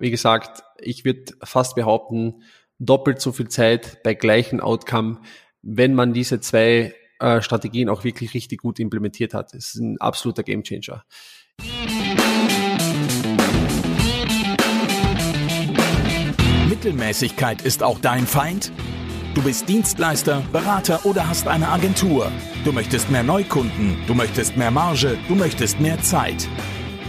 wie gesagt, ich würde fast behaupten, doppelt so viel Zeit bei gleichem Outcome, wenn man diese zwei äh, Strategien auch wirklich richtig gut implementiert hat. Das ist ein absoluter Gamechanger. Mittelmäßigkeit ist auch dein Feind? Du bist Dienstleister, Berater oder hast eine Agentur. Du möchtest mehr Neukunden, du möchtest mehr Marge, du möchtest mehr Zeit.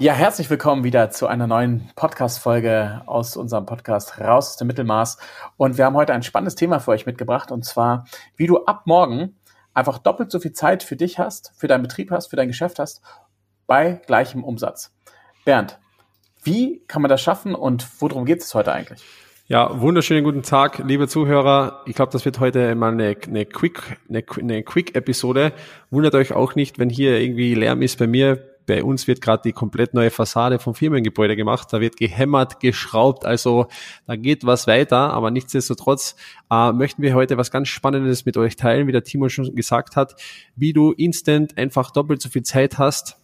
Ja, herzlich willkommen wieder zu einer neuen Podcast-Folge aus unserem Podcast Raus aus dem Mittelmaß. Und wir haben heute ein spannendes Thema für euch mitgebracht und zwar, wie du ab morgen einfach doppelt so viel Zeit für dich hast, für deinen Betrieb hast, für dein Geschäft hast, bei gleichem Umsatz. Bernd, wie kann man das schaffen und worum geht es heute eigentlich? Ja, wunderschönen guten Tag, liebe Zuhörer. Ich glaube, das wird heute mal eine, eine Quick, eine, eine Quick-Episode. Wundert euch auch nicht, wenn hier irgendwie Lärm ist bei mir bei uns wird gerade die komplett neue Fassade vom Firmengebäude gemacht. Da wird gehämmert, geschraubt, also da geht was weiter. Aber nichtsdestotrotz äh, möchten wir heute was ganz Spannendes mit euch teilen, wie der Timo schon gesagt hat, wie du instant einfach doppelt so viel Zeit hast,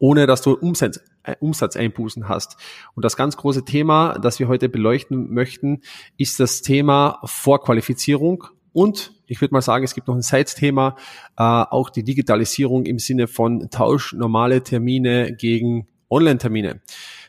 ohne dass du Umsatz, äh, Umsatzeinbußen hast. Und das ganz große Thema, das wir heute beleuchten möchten, ist das Thema Vorqualifizierung und ich würde mal sagen, es gibt noch ein Side-Thema, äh, auch die Digitalisierung im Sinne von Tausch normale Termine gegen Online-Termine.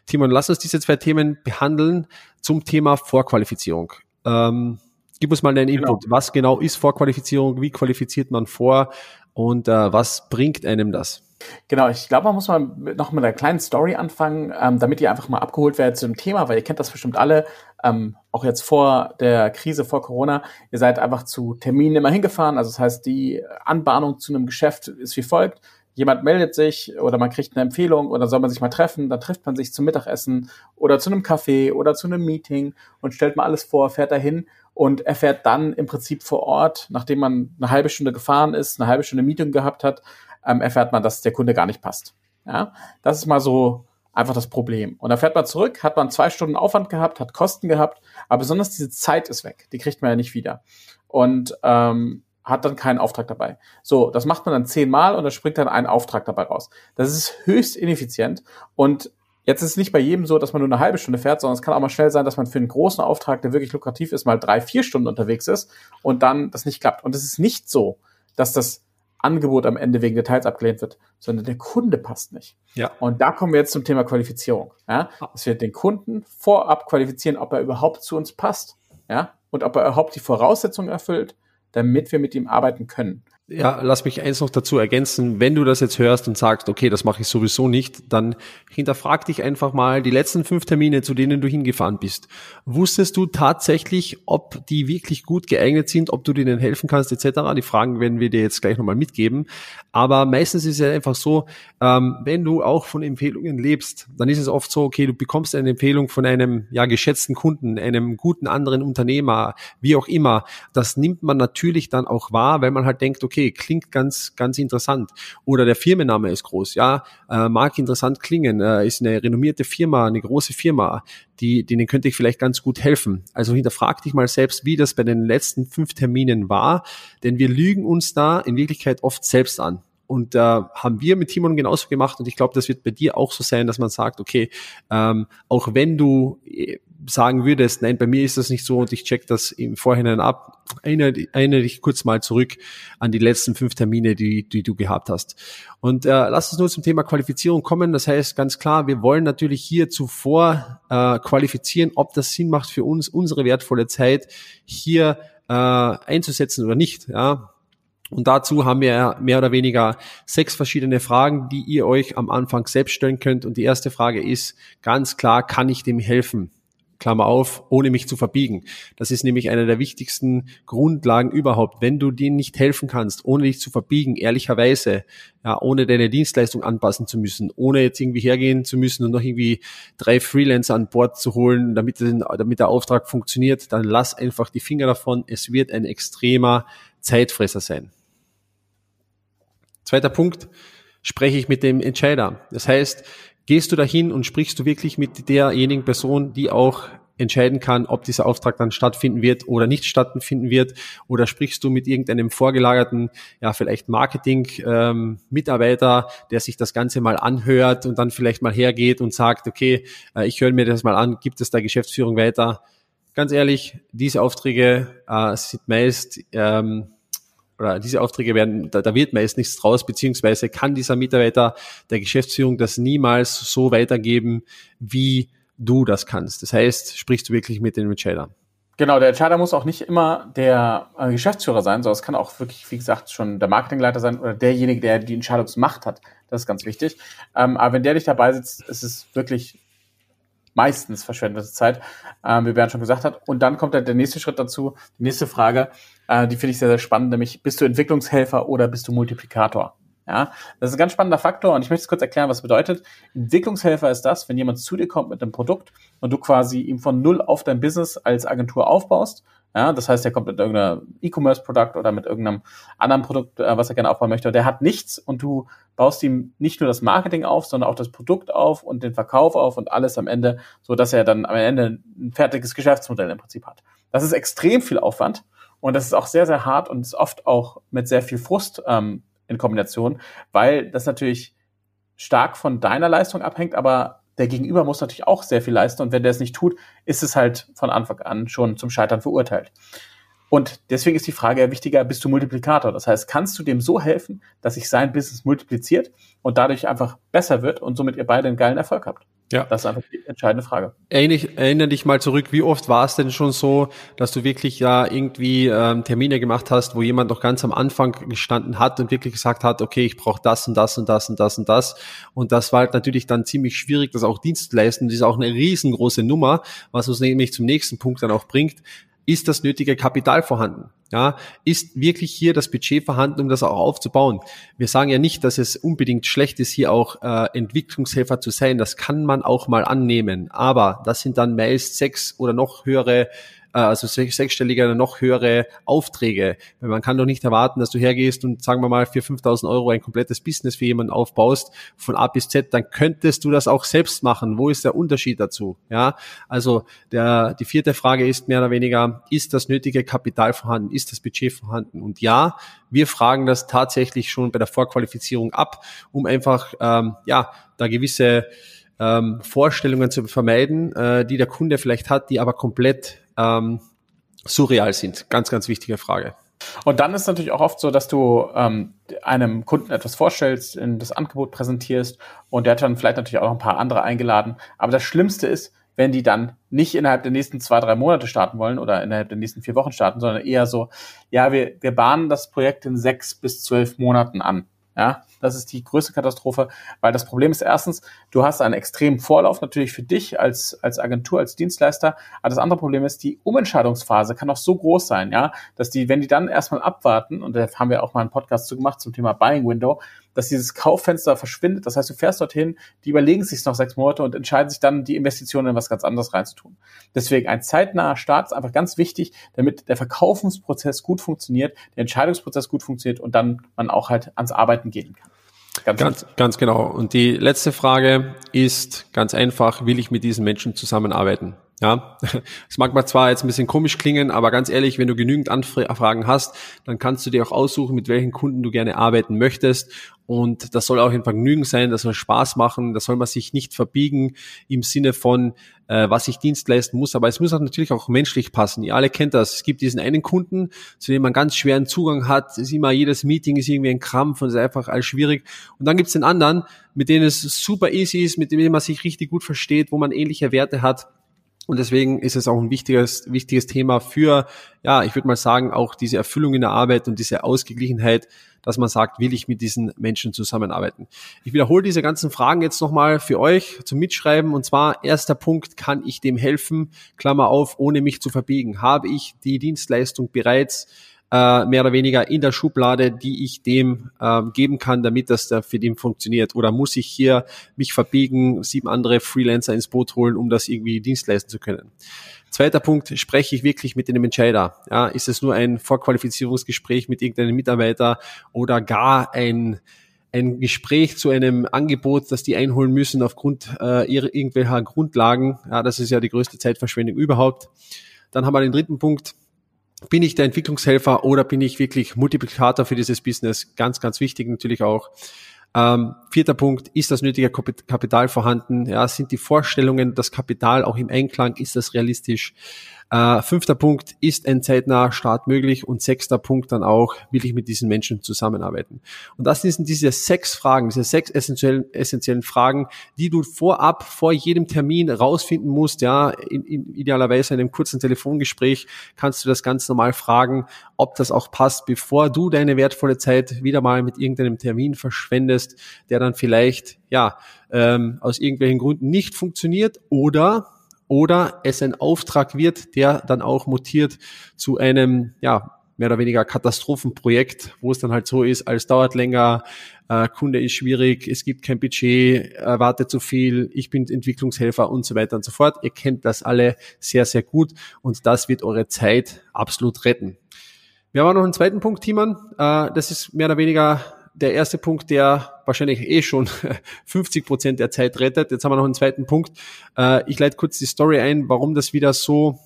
Timon, lass uns diese zwei Themen behandeln zum Thema Vorqualifizierung. Ähm, gib uns mal deinen genau. Input. Genau. Was genau ist Vorqualifizierung? Wie qualifiziert man vor? Und äh, was bringt einem das? Genau, ich glaube, man muss mal noch mit einer kleinen Story anfangen, ähm, damit ihr einfach mal abgeholt werdet zu dem Thema, weil ihr kennt das bestimmt alle, ähm, auch jetzt vor der Krise, vor Corona. Ihr seid einfach zu Terminen immer hingefahren. Also das heißt, die Anbahnung zu einem Geschäft ist wie folgt. Jemand meldet sich oder man kriegt eine Empfehlung oder soll man sich mal treffen, dann trifft man sich zum Mittagessen oder zu einem Café oder zu einem Meeting und stellt mal alles vor, fährt dahin und erfährt dann im Prinzip vor Ort, nachdem man eine halbe Stunde gefahren ist, eine halbe Stunde Meeting gehabt hat, ähm, erfährt man, dass der Kunde gar nicht passt. Ja, das ist mal so einfach das Problem. Und dann fährt man zurück, hat man zwei Stunden Aufwand gehabt, hat Kosten gehabt, aber besonders diese Zeit ist weg. Die kriegt man ja nicht wieder. Und ähm, hat dann keinen Auftrag dabei. So, das macht man dann zehnmal und da springt dann ein Auftrag dabei raus. Das ist höchst ineffizient und Jetzt ist es nicht bei jedem so, dass man nur eine halbe Stunde fährt, sondern es kann auch mal schnell sein, dass man für einen großen Auftrag, der wirklich lukrativ ist, mal drei, vier Stunden unterwegs ist und dann das nicht klappt. Und es ist nicht so, dass das Angebot am Ende wegen Details abgelehnt wird, sondern der Kunde passt nicht. Ja. Und da kommen wir jetzt zum Thema Qualifizierung. Ja? Dass wir den Kunden vorab qualifizieren, ob er überhaupt zu uns passt. Ja? Und ob er überhaupt die Voraussetzungen erfüllt, damit wir mit ihm arbeiten können ja, lass mich eins noch dazu ergänzen. Wenn du das jetzt hörst und sagst, okay, das mache ich sowieso nicht, dann hinterfrag dich einfach mal die letzten fünf Termine, zu denen du hingefahren bist. Wusstest du tatsächlich, ob die wirklich gut geeignet sind, ob du denen helfen kannst, etc.? Die Fragen werden wir dir jetzt gleich nochmal mitgeben. Aber meistens ist es einfach so, ähm, wenn du auch von Empfehlungen lebst, dann ist es oft so, okay, du bekommst eine Empfehlung von einem ja geschätzten Kunden, einem guten anderen Unternehmer, wie auch immer. Das nimmt man natürlich dann auch wahr, weil man halt denkt, okay, okay, klingt ganz, ganz interessant. Oder der Firmenname ist groß, ja, äh, mag interessant klingen, äh, ist eine renommierte Firma, eine große Firma, die, denen könnte ich vielleicht ganz gut helfen. Also hinterfrag dich mal selbst, wie das bei den letzten fünf Terminen war, denn wir lügen uns da in Wirklichkeit oft selbst an. Und äh, haben wir mit Timon genauso gemacht und ich glaube, das wird bei dir auch so sein, dass man sagt, okay, ähm, auch wenn du äh, sagen würdest, nein, bei mir ist das nicht so und ich check das im Vorhinein ab, erinnere, erinnere dich kurz mal zurück an die letzten fünf Termine, die, die du gehabt hast. Und äh, lass uns nur zum Thema Qualifizierung kommen. Das heißt ganz klar, wir wollen natürlich hier zuvor äh, qualifizieren, ob das Sinn macht für uns, unsere wertvolle Zeit hier äh, einzusetzen oder nicht. Ja, und dazu haben wir mehr oder weniger sechs verschiedene Fragen, die ihr euch am Anfang selbst stellen könnt. Und die erste Frage ist ganz klar, kann ich dem helfen? Klammer auf, ohne mich zu verbiegen. Das ist nämlich eine der wichtigsten Grundlagen überhaupt. Wenn du denen nicht helfen kannst, ohne dich zu verbiegen, ehrlicherweise, ja, ohne deine Dienstleistung anpassen zu müssen, ohne jetzt irgendwie hergehen zu müssen und noch irgendwie drei Freelancer an Bord zu holen, damit, damit der Auftrag funktioniert, dann lass einfach die Finger davon. Es wird ein extremer Zeitfresser sein. Zweiter Punkt, spreche ich mit dem Entscheider. Das heißt, gehst du dahin und sprichst du wirklich mit derjenigen Person, die auch entscheiden kann, ob dieser Auftrag dann stattfinden wird oder nicht stattfinden wird, oder sprichst du mit irgendeinem vorgelagerten, ja vielleicht Marketing-Mitarbeiter, ähm, der sich das Ganze mal anhört und dann vielleicht mal hergeht und sagt, okay, äh, ich höre mir das mal an, gibt es da Geschäftsführung weiter? Ganz ehrlich, diese Aufträge äh, sind meist ähm, oder diese Aufträge werden, da, da wird meist nichts draus, beziehungsweise kann dieser Mitarbeiter der Geschäftsführung das niemals so weitergeben, wie du das kannst. Das heißt, sprichst du wirklich mit den Entscheidern. Genau, der Entscheider muss auch nicht immer der äh, Geschäftsführer sein, sondern es kann auch wirklich, wie gesagt, schon der Marketingleiter sein oder derjenige, der die Entscheidungsmacht hat. Das ist ganz wichtig. Ähm, aber wenn der nicht dabei sitzt, ist es wirklich meistens verschwendete Zeit, ähm, wie Bernd schon gesagt hat. Und dann kommt dann der nächste Schritt dazu, die nächste Frage, äh, die finde ich sehr, sehr spannend, nämlich bist du Entwicklungshelfer oder bist du Multiplikator? Ja, das ist ein ganz spannender Faktor und ich möchte es kurz erklären, was bedeutet. Entwicklungshelfer ist das, wenn jemand zu dir kommt mit einem Produkt und du quasi ihm von null auf dein Business als Agentur aufbaust. Ja, das heißt, er kommt mit irgendeinem E-Commerce-Produkt oder mit irgendeinem anderen Produkt, äh, was er gerne aufbauen möchte. Und der hat nichts und du baust ihm nicht nur das Marketing auf, sondern auch das Produkt auf und den Verkauf auf und alles am Ende, so dass er dann am Ende ein fertiges Geschäftsmodell im Prinzip hat. Das ist extrem viel Aufwand und das ist auch sehr, sehr hart und ist oft auch mit sehr viel Frust ähm, in Kombination, weil das natürlich stark von deiner Leistung abhängt, aber der Gegenüber muss natürlich auch sehr viel leisten und wenn der es nicht tut, ist es halt von Anfang an schon zum Scheitern verurteilt. Und deswegen ist die Frage ja wichtiger, bist du Multiplikator? Das heißt, kannst du dem so helfen, dass sich sein Business multipliziert und dadurch einfach besser wird und somit ihr beide einen geilen Erfolg habt? Ja. Das ist einfach die entscheidende Frage. Erinnere, erinnere dich mal zurück, wie oft war es denn schon so, dass du wirklich ja irgendwie ähm, Termine gemacht hast, wo jemand noch ganz am Anfang gestanden hat und wirklich gesagt hat, okay, ich brauche das und das und das und das und das. Und das war halt natürlich dann ziemlich schwierig, das auch Dienst leisten. Das ist auch eine riesengroße Nummer, was uns nämlich zum nächsten Punkt dann auch bringt. Ist das nötige Kapital vorhanden? Ja, ist wirklich hier das Budget vorhanden, um das auch aufzubauen? Wir sagen ja nicht, dass es unbedingt schlecht ist, hier auch äh, Entwicklungshelfer zu sein. Das kann man auch mal annehmen. Aber das sind dann meist sechs oder noch höhere also sechsstellige noch höhere Aufträge. Weil man kann doch nicht erwarten, dass du hergehst und sagen wir mal für 5000 Euro ein komplettes Business für jemanden aufbaust von A bis Z, dann könntest du das auch selbst machen. Wo ist der Unterschied dazu? Ja, also der, die vierte Frage ist mehr oder weniger, ist das nötige Kapital vorhanden? Ist das Budget vorhanden? Und ja, wir fragen das tatsächlich schon bei der Vorqualifizierung ab, um einfach, ähm, ja, da gewisse ähm, Vorstellungen zu vermeiden, äh, die der Kunde vielleicht hat, die aber komplett ähm, surreal sind. Ganz, ganz wichtige Frage. Und dann ist natürlich auch oft so, dass du ähm, einem Kunden etwas vorstellst, in das Angebot präsentierst und der hat dann vielleicht natürlich auch noch ein paar andere eingeladen. Aber das Schlimmste ist, wenn die dann nicht innerhalb der nächsten zwei, drei Monate starten wollen oder innerhalb der nächsten vier Wochen starten, sondern eher so, ja, wir, wir bahnen das Projekt in sechs bis zwölf Monaten an. Ja, das ist die größte Katastrophe, weil das Problem ist erstens, du hast einen extremen Vorlauf natürlich für dich als, als Agentur, als Dienstleister. Aber das andere Problem ist, die Umentscheidungsphase kann auch so groß sein, ja, dass die, wenn die dann erstmal abwarten, und da haben wir auch mal einen Podcast zu gemacht zum Thema Buying Window, dass dieses Kauffenster verschwindet. Das heißt, du fährst dorthin, die überlegen sich noch sechs Monate und entscheiden sich dann, die Investitionen in was ganz anderes reinzutun. Deswegen ein zeitnaher Start ist einfach ganz wichtig, damit der Verkaufensprozess gut funktioniert, der Entscheidungsprozess gut funktioniert und dann man auch halt ans Arbeiten gehen kann. Ganz, ganz, ganz genau. Und die letzte Frage ist ganz einfach, will ich mit diesen Menschen zusammenarbeiten? Ja, es mag mal zwar jetzt ein bisschen komisch klingen, aber ganz ehrlich, wenn du genügend Anfragen hast, dann kannst du dir auch aussuchen, mit welchen Kunden du gerne arbeiten möchtest. Und das soll auch ein Vergnügen sein, das soll Spaß machen, da soll man sich nicht verbiegen im Sinne von, äh, was ich Dienst leisten muss. Aber es muss auch natürlich auch menschlich passen. Ihr alle kennt das. Es gibt diesen einen Kunden, zu dem man ganz schweren Zugang hat. Es ist immer jedes Meeting ist irgendwie ein Krampf und es ist einfach alles schwierig. Und dann gibt es den anderen, mit dem es super easy ist, mit dem man sich richtig gut versteht, wo man ähnliche Werte hat Und deswegen ist es auch ein wichtiges, wichtiges Thema für, ja, ich würde mal sagen, auch diese Erfüllung in der Arbeit und diese Ausgeglichenheit, dass man sagt, will ich mit diesen Menschen zusammenarbeiten. Ich wiederhole diese ganzen Fragen jetzt nochmal für euch zum Mitschreiben. Und zwar, erster Punkt, kann ich dem helfen? Klammer auf, ohne mich zu verbiegen. Habe ich die Dienstleistung bereits äh, mehr oder weniger in der Schublade, die ich dem äh, geben kann, damit das da für den funktioniert? Oder muss ich hier mich verbiegen, sieben andere Freelancer ins Boot holen, um das irgendwie Dienst leisten zu können? Zweiter Punkt, spreche ich wirklich mit dem Entscheider? Ja, ist es nur ein Vorqualifizierungsgespräch mit irgendeinem Mitarbeiter oder gar ein ein Gespräch zu einem Angebot, das die einholen müssen aufgrund äh, ihrer irgendwelcher Grundlagen. Ja, das ist ja die größte Zeitverschwendung überhaupt. Dann haben wir den dritten Punkt, bin ich der Entwicklungshelfer oder bin ich wirklich Multiplikator für dieses Business? Ganz, ganz wichtig natürlich auch. Ähm, vierter Punkt, ist das nötige Kapital vorhanden? Ja, sind die Vorstellungen, das Kapital auch im Einklang? Ist das realistisch? Äh, fünfter Punkt, ist ein zeitnaher Start möglich? Und sechster Punkt dann auch, will ich mit diesen Menschen zusammenarbeiten? Und das sind diese sechs Fragen, diese sechs essentiellen, essentiellen Fragen, die du vorab, vor jedem Termin rausfinden musst. Ja, in, in, idealerweise in einem kurzen Telefongespräch kannst du das ganz normal fragen, ob das auch passt, bevor du deine wertvolle Zeit wieder mal mit irgendeinem Termin verschwendest, der dann vielleicht, ja, ähm, aus irgendwelchen Gründen nicht funktioniert oder oder es ein Auftrag wird, der dann auch mutiert zu einem, ja, mehr oder weniger Katastrophenprojekt, wo es dann halt so ist, alles dauert länger, äh, Kunde ist schwierig, es gibt kein Budget, erwartet zu viel, ich bin Entwicklungshelfer und so weiter und so fort. Ihr kennt das alle sehr, sehr gut und das wird eure Zeit absolut retten. Wir haben auch noch einen zweiten Punkt, Timon. Äh, das ist mehr oder weniger der erste Punkt, der wahrscheinlich eh schon 50 Prozent der Zeit rettet. Jetzt haben wir noch einen zweiten Punkt. Äh, ich leite kurz die Story ein, warum das wieder so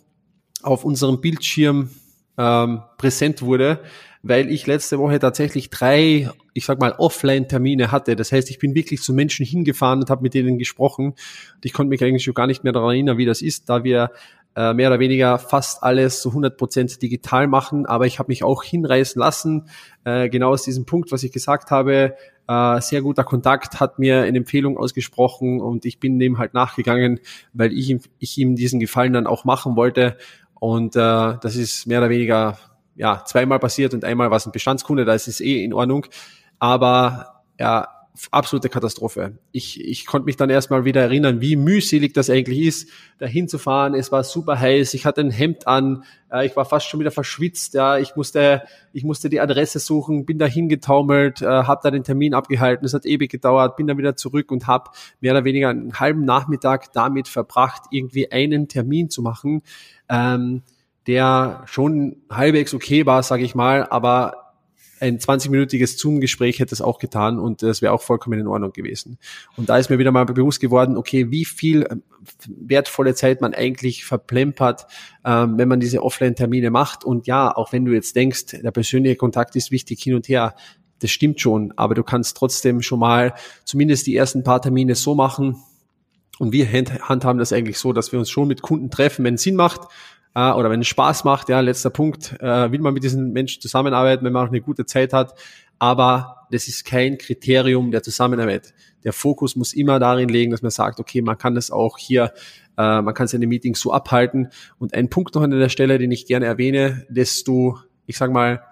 auf unserem Bildschirm ähm, präsent wurde, weil ich letzte Woche tatsächlich drei, ich sag mal, Offline-Termine hatte. Das heißt, ich bin wirklich zu Menschen hingefahren und habe mit denen gesprochen. Und ich konnte mich eigentlich schon gar nicht mehr daran erinnern, wie das ist, da wir äh, mehr oder weniger fast alles zu 100% digital machen, aber ich habe mich auch hinreißen lassen, äh, genau aus diesem Punkt, was ich gesagt habe, äh, sehr guter Kontakt, hat mir eine Empfehlung ausgesprochen und ich bin dem halt nachgegangen, weil ich ihm, ich ihm diesen Gefallen dann auch machen wollte. Und äh, das ist mehr oder weniger ja zweimal passiert und einmal war es ein Bestandskunde, da ist es eh in Ordnung, aber ja, absolute Katastrophe. Ich, ich konnte mich dann erstmal wieder erinnern, wie mühselig das eigentlich ist, da hinzufahren. Es war super heiß, ich hatte ein Hemd an, äh, ich war fast schon wieder verschwitzt, ja, ich musste, ich musste die Adresse suchen, bin da hingetaumelt, äh, habe da den Termin abgehalten, es hat ewig gedauert, bin dann wieder zurück und habe mehr oder weniger einen halben Nachmittag damit verbracht, irgendwie einen Termin zu machen, ähm, der schon halbwegs okay war, sage ich mal, aber ein 20-minütiges Zoom-Gespräch hätte es auch getan und das wäre auch vollkommen in Ordnung gewesen. Und da ist mir wieder mal bewusst geworden, okay, wie viel ähm, wertvolle Zeit man eigentlich verplempert, ähm, wenn man diese Offline-Termine macht. Und ja, auch wenn du jetzt denkst, der persönliche Kontakt ist wichtig hin und her, das stimmt schon, aber du kannst trotzdem schon mal zumindest die ersten paar Termine so machen. Und wir handhaben das eigentlich so, dass wir uns schon mit Kunden treffen, wenn es Sinn macht äh, oder wenn es Spaß macht, ja, letzter Punkt, äh, will man mit diesen Menschen zusammenarbeiten, wenn man auch eine gute Zeit hat, aber das ist kein Kriterium der Zusammenarbeit. Der Fokus muss immer darin liegen, dass man sagt, okay, man kann das auch hier, äh, man kann seine Meetings so abhalten. Und ein Punkt noch an der Stelle, den ich gerne erwähne, desto, ich sag mal,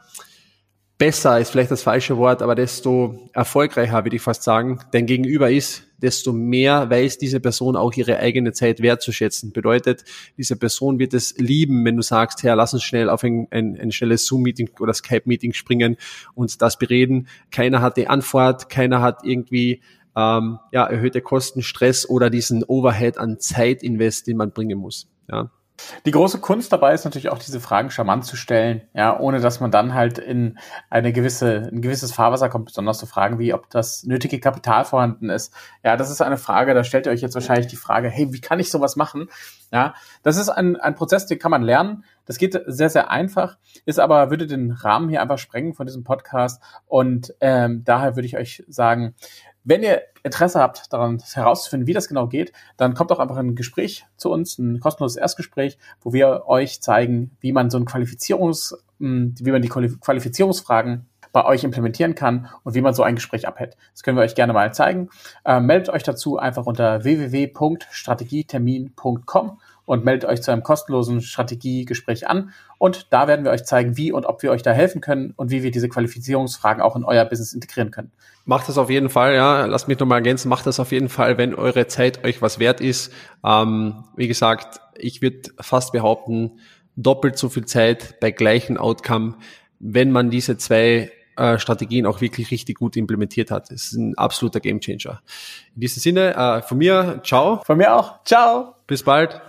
besser ist vielleicht das falsche Wort, aber desto erfolgreicher, würde ich fast sagen, dein Gegenüber ist, desto mehr weiß diese Person auch ihre eigene Zeit wertzuschätzen. Bedeutet, diese Person wird es lieben, wenn du sagst, Herr, lass uns schnell auf ein, ein, ein schnelles Zoom-Meeting oder Skype-Meeting springen und das bereden. Keiner hat die Antwort, keiner hat irgendwie ähm, ja, erhöhte Kosten, Stress oder diesen Overhead an Zeitinvest, den man bringen muss. Ja. Die große Kunst dabei ist natürlich auch diese Fragen charmant zu stellen, ja, ohne dass man dann halt in eine gewisse, ein gewisses Fahrwasser kommt, besonders so Fragen wie, ob das nötige Kapital vorhanden ist. Ja, das ist eine Frage, da stellt ihr euch jetzt wahrscheinlich die Frage, hey, wie kann ich sowas machen? Ja, das ist ein, ein Prozess, den kann man lernen. Das geht sehr, sehr einfach, ist aber, würde den Rahmen hier einfach sprengen von diesem Podcast und ähm, daher würde ich euch sagen, wenn ihr Interesse habt, daran herauszufinden, wie das genau geht, dann kommt auch einfach ein Gespräch zu uns, ein kostenloses Erstgespräch, wo wir euch zeigen, wie man so ein Qualifizierungs, hm, wie man die Qualifizierungsfragen bei euch implementieren kann und wie man so ein Gespräch abhält. Das können wir euch gerne mal zeigen. Äh, meldet euch dazu einfach unter www.strategietermin.com und meldet euch zu einem kostenlosen Strategiegespräch an. Und da werden wir euch zeigen, wie und ob wir euch da helfen können und wie wir diese Qualifizierungsfragen auch in euer Business integrieren können. Macht das auf jeden Fall, ja. Lasst mich nochmal ergänzen. Macht das auf jeden Fall, wenn eure Zeit euch was wert ist. Ähm, wie gesagt, ich würde fast behaupten, doppelt so viel Zeit bei gleichen Outcome, wenn man diese zwei äh, Strategien auch wirklich richtig gut implementiert hat. Das ist ein absoluter Gamechanger. In diesem Sinne, äh, von mir, ciao. Von mir auch, ciao. Bis bald.